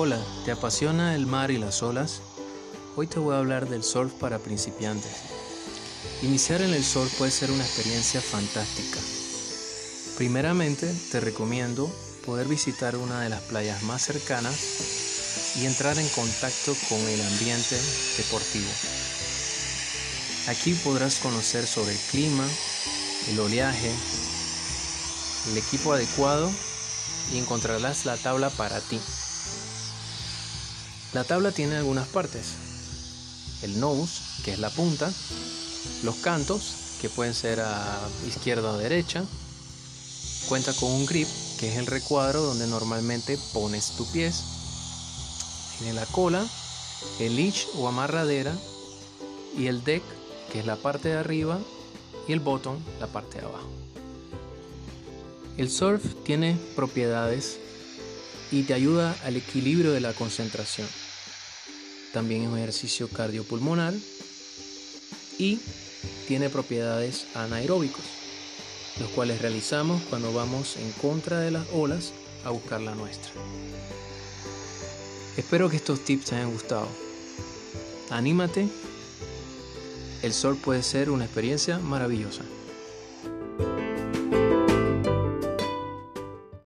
Hola, ¿te apasiona el mar y las olas? Hoy te voy a hablar del surf para principiantes. Iniciar en el surf puede ser una experiencia fantástica. Primeramente, te recomiendo poder visitar una de las playas más cercanas y entrar en contacto con el ambiente deportivo. Aquí podrás conocer sobre el clima, el oleaje, el equipo adecuado y encontrarás la tabla para ti. La tabla tiene algunas partes. El nose, que es la punta, los cantos, que pueden ser a izquierda o derecha. Cuenta con un grip, que es el recuadro donde normalmente pones tu pies. Tiene la cola, el leash o amarradera y el deck, que es la parte de arriba, y el bottom, la parte de abajo. El surf tiene propiedades y te ayuda al equilibrio de la concentración. También es un ejercicio cardiopulmonar y tiene propiedades anaeróbicos, los cuales realizamos cuando vamos en contra de las olas a buscar la nuestra. Espero que estos tips te hayan gustado. Anímate, el surf puede ser una experiencia maravillosa.